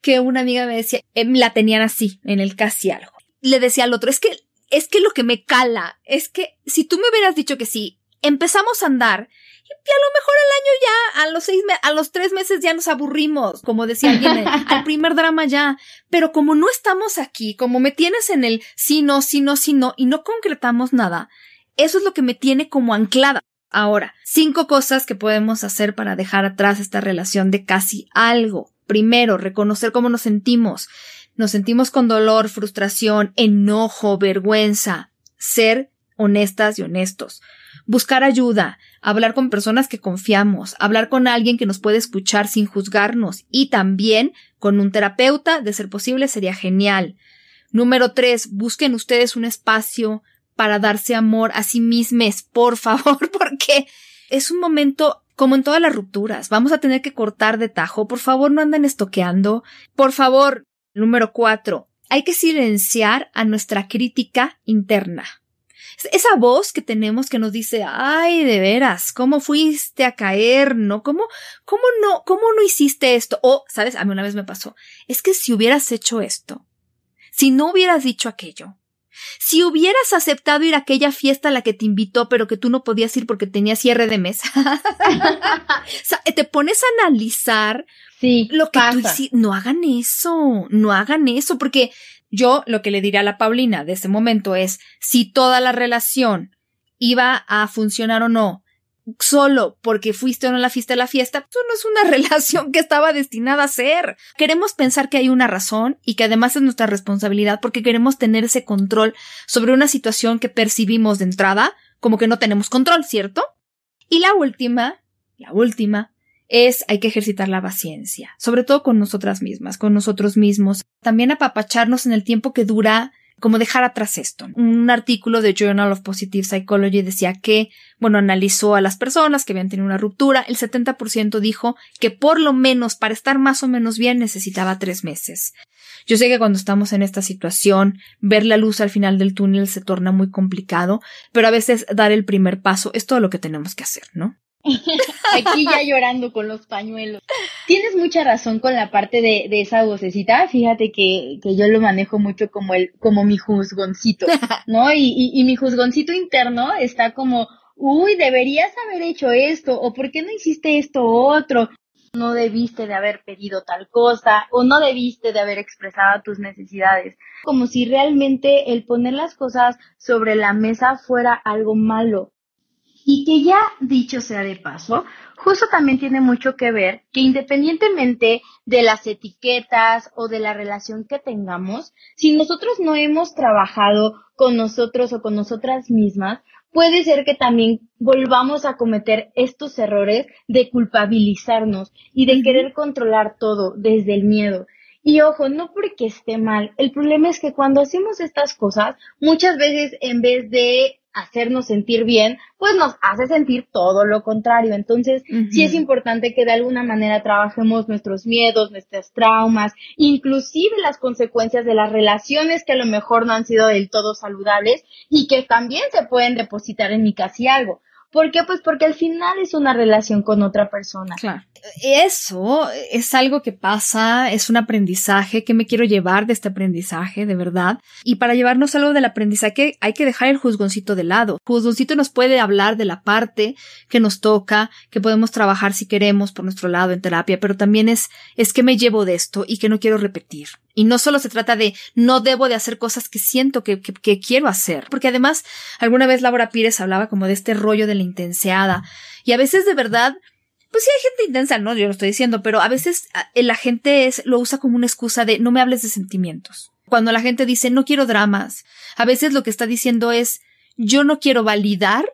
que una amiga me decía, em, la tenían así, en el casi algo. Le decía al otro, es que, es que lo que me cala, es que si tú me hubieras dicho que sí, empezamos a andar, y a lo mejor al año ya, a los seis, a los tres meses ya nos aburrimos, como decía alguien, al primer drama ya. Pero como no estamos aquí, como me tienes en el sí, no, sí, no, sí, no, y no concretamos nada, eso es lo que me tiene como anclada. Ahora, cinco cosas que podemos hacer para dejar atrás esta relación de casi algo. Primero, reconocer cómo nos sentimos. Nos sentimos con dolor, frustración, enojo, vergüenza. Ser honestas y honestos. Buscar ayuda, hablar con personas que confiamos, hablar con alguien que nos puede escuchar sin juzgarnos y también con un terapeuta, de ser posible, sería genial. Número tres, busquen ustedes un espacio para darse amor a sí mismos, por favor, porque es un momento como en todas las rupturas. Vamos a tener que cortar de tajo. Por favor, no anden estoqueando. Por favor, número cuatro, hay que silenciar a nuestra crítica interna. Esa voz que tenemos que nos dice, ay, de veras, ¿cómo fuiste a caer? ¿No? ¿Cómo, cómo no, cómo no hiciste esto? O, sabes, a mí una vez me pasó, es que si hubieras hecho esto, si no hubieras dicho aquello, si hubieras aceptado ir a aquella fiesta a la que te invitó, pero que tú no podías ir porque tenías cierre de mesa. o sea, te pones a analizar sí, lo que tú hiciste. No hagan eso, no hagan eso, porque yo lo que le diría a la Paulina de ese momento es, si toda la relación iba a funcionar o no, solo porque fuiste o no la fiesta a la fiesta, eso no es una relación que estaba destinada a ser. Queremos pensar que hay una razón y que además es nuestra responsabilidad porque queremos tener ese control sobre una situación que percibimos de entrada como que no tenemos control, ¿cierto? Y la última, la última, es hay que ejercitar la paciencia, sobre todo con nosotras mismas, con nosotros mismos. También apapacharnos en el tiempo que dura como dejar atrás esto. Un artículo de Journal of Positive Psychology decía que, bueno, analizó a las personas que habían tenido una ruptura, el 70% dijo que por lo menos para estar más o menos bien necesitaba tres meses. Yo sé que cuando estamos en esta situación, ver la luz al final del túnel se torna muy complicado, pero a veces dar el primer paso es todo lo que tenemos que hacer, ¿no? Aquí ya llorando con los pañuelos. Tienes mucha razón con la parte de, de esa vocecita. Fíjate que, que, yo lo manejo mucho como el, como mi juzgoncito, ¿no? Y, y, y mi juzgoncito interno está como, uy, deberías haber hecho esto, o por qué no hiciste esto otro, no debiste de haber pedido tal cosa, o no debiste de haber expresado tus necesidades, como si realmente el poner las cosas sobre la mesa fuera algo malo. Y que ya dicho sea de paso, justo también tiene mucho que ver que independientemente de las etiquetas o de la relación que tengamos, si nosotros no hemos trabajado con nosotros o con nosotras mismas, puede ser que también volvamos a cometer estos errores de culpabilizarnos y de querer controlar todo desde el miedo. Y ojo, no porque esté mal, el problema es que cuando hacemos estas cosas, muchas veces en vez de hacernos sentir bien, pues nos hace sentir todo lo contrario. Entonces, sí es importante que de alguna manera trabajemos nuestros miedos, nuestras traumas, inclusive las consecuencias de las relaciones que a lo mejor no han sido del todo saludables y que también se pueden depositar en mi casi algo. ¿Por qué? Pues porque al final es una relación con otra persona. Claro. Eso es algo que pasa, es un aprendizaje que me quiero llevar de este aprendizaje, de verdad. Y para llevarnos algo del aprendizaje hay que dejar el juzgoncito de lado. El juzgoncito nos puede hablar de la parte que nos toca, que podemos trabajar si queremos por nuestro lado en terapia, pero también es, es que me llevo de esto y que no quiero repetir. Y no solo se trata de no debo de hacer cosas que siento que, que, quiero hacer, porque además alguna vez Laura Pires hablaba como de este rollo de la intenseada y a veces de verdad pues sí hay gente intensa, no, yo lo estoy diciendo, pero a veces la gente es, lo usa como una excusa de no me hables de sentimientos. Cuando la gente dice no quiero dramas, a veces lo que está diciendo es yo no quiero validar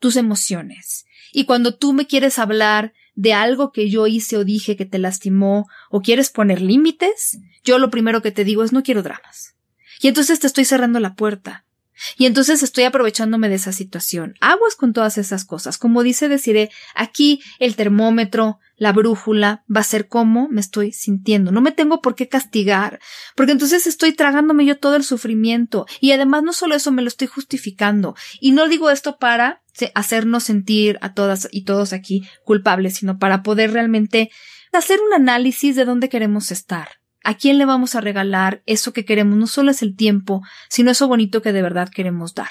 tus emociones. Y cuando tú me quieres hablar de algo que yo hice o dije que te lastimó o quieres poner límites, yo lo primero que te digo es no quiero dramas. Y entonces te estoy cerrando la puerta. Y entonces estoy aprovechándome de esa situación. Aguas con todas esas cosas. Como dice deciré, aquí el termómetro, la brújula, va a ser cómo me estoy sintiendo. No me tengo por qué castigar, porque entonces estoy tragándome yo todo el sufrimiento. Y además no solo eso, me lo estoy justificando. Y no digo esto para hacernos sentir a todas y todos aquí culpables, sino para poder realmente hacer un análisis de dónde queremos estar. ¿A quién le vamos a regalar eso que queremos? No solo es el tiempo, sino eso bonito que de verdad queremos dar.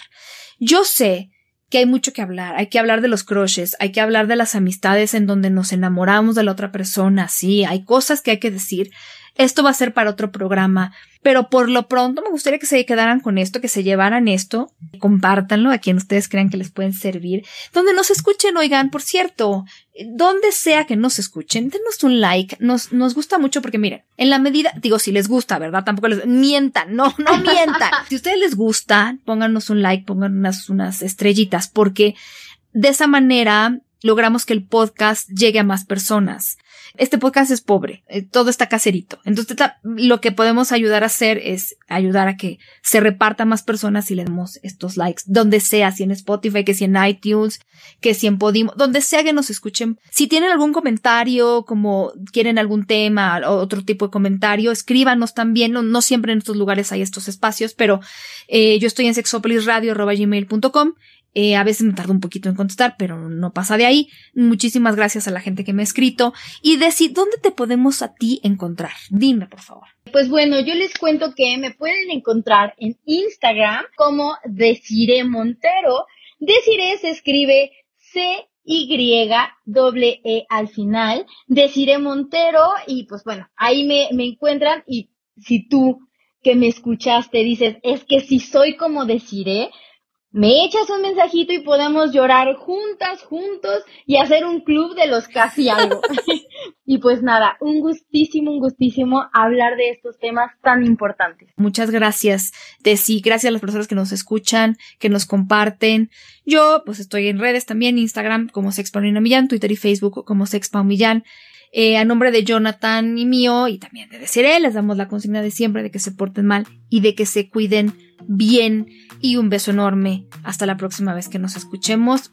Yo sé que hay mucho que hablar, hay que hablar de los crushes, hay que hablar de las amistades en donde nos enamoramos de la otra persona, sí, hay cosas que hay que decir, esto va a ser para otro programa, pero por lo pronto me gustaría que se quedaran con esto, que se llevaran esto, compártanlo a quien ustedes crean que les pueden servir, donde nos escuchen, oigan, por cierto, donde sea que nos escuchen, denos un like, nos, nos gusta mucho porque miren, en la medida, digo, si les gusta, ¿verdad? Tampoco les mientan, no, no mientan. si a ustedes les gusta, pónganos un like, pónganos unas, unas estrellitas, porque de esa manera logramos que el podcast llegue a más personas. Este podcast es pobre, eh, todo está caserito. Entonces lo que podemos ayudar a hacer es ayudar a que se reparta más personas y le demos estos likes, donde sea, si en Spotify, que si en iTunes, que si en Podimo, donde sea que nos escuchen. Si tienen algún comentario, como quieren algún tema o otro tipo de comentario, escríbanos también. No, siempre en estos lugares hay estos espacios, pero eh, yo estoy en sexopolisradio.gmail.com eh, a veces me tardo un poquito en contestar, pero no pasa de ahí. Muchísimas gracias a la gente que me ha escrito. Y Desi, ¿dónde te podemos a ti encontrar? Dime, por favor. Pues bueno, yo les cuento que me pueden encontrar en Instagram como Desire Montero. Desire se escribe C y doble E al final, Desire Montero, y pues bueno, ahí me, me encuentran y si tú que me escuchaste dices, es que si soy como Desire, me echas un mensajito y podemos llorar juntas, juntos y hacer un club de los casi algo. y pues nada, un gustísimo, un gustísimo hablar de estos temas tan importantes. Muchas gracias, Desi. Gracias a las personas que nos escuchan, que nos comparten. Yo, pues estoy en redes también, Instagram como Sexpaulina Millán, Twitter y Facebook como Sexpau Millán. Eh, a nombre de Jonathan y mío y también de Desiree, les damos la consigna de siempre de que se porten mal y de que se cuiden bien. Y un beso enorme. Hasta la próxima vez que nos escuchemos.